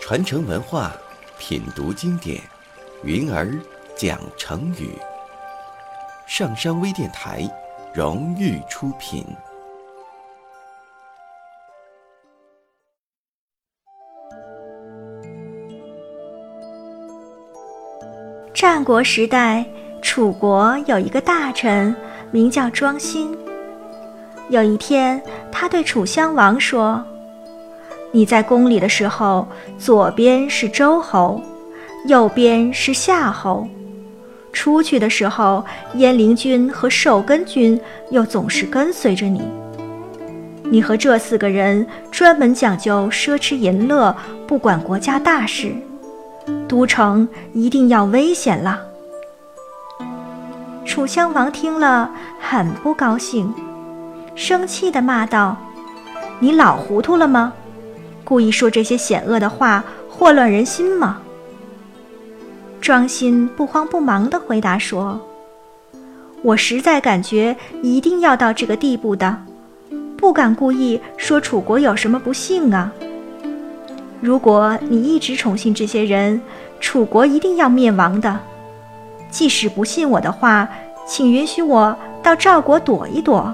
传承文化，品读经典，云儿讲成语。上山微电台荣誉出品。战国时代，楚国有一个大臣，名叫庄辛。有一天，他对楚襄王说。你在宫里的时候，左边是周侯，右边是夏侯；出去的时候，燕陵君和寿根君又总是跟随着你。你和这四个人专门讲究奢侈淫乐，不管国家大事，都城一定要危险了。楚襄王听了很不高兴，生气地骂道：“你老糊涂了吗？”故意说这些险恶的话，祸乱人心吗？庄心不慌不忙地回答说：“我实在感觉一定要到这个地步的，不敢故意说楚国有什么不幸啊。如果你一直宠幸这些人，楚国一定要灭亡的。即使不信我的话，请允许我到赵国躲一躲。”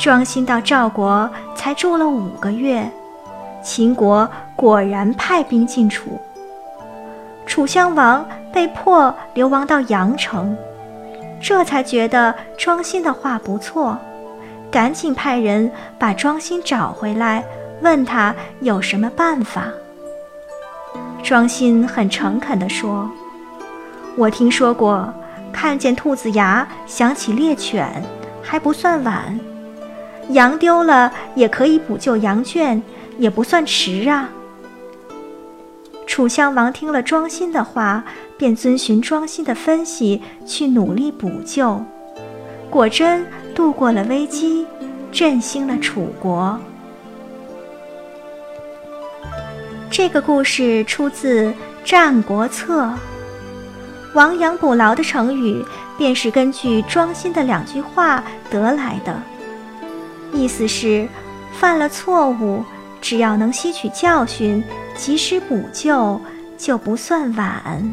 庄辛到赵国才住了五个月，秦国果然派兵进楚。楚襄王被迫流亡到阳城，这才觉得庄辛的话不错，赶紧派人把庄辛找回来，问他有什么办法。庄辛很诚恳地说：“我听说过，看见兔子牙想起猎犬，还不算晚。”羊丢了也可以补救羊圈，也不算迟啊。楚襄王听了庄辛的话，便遵循庄辛的分析去努力补救，果真度过了危机，振兴了楚国。这个故事出自《战国策》，亡羊补牢的成语便是根据庄辛的两句话得来的。意思是，犯了错误，只要能吸取教训，及时补救，就不算晚。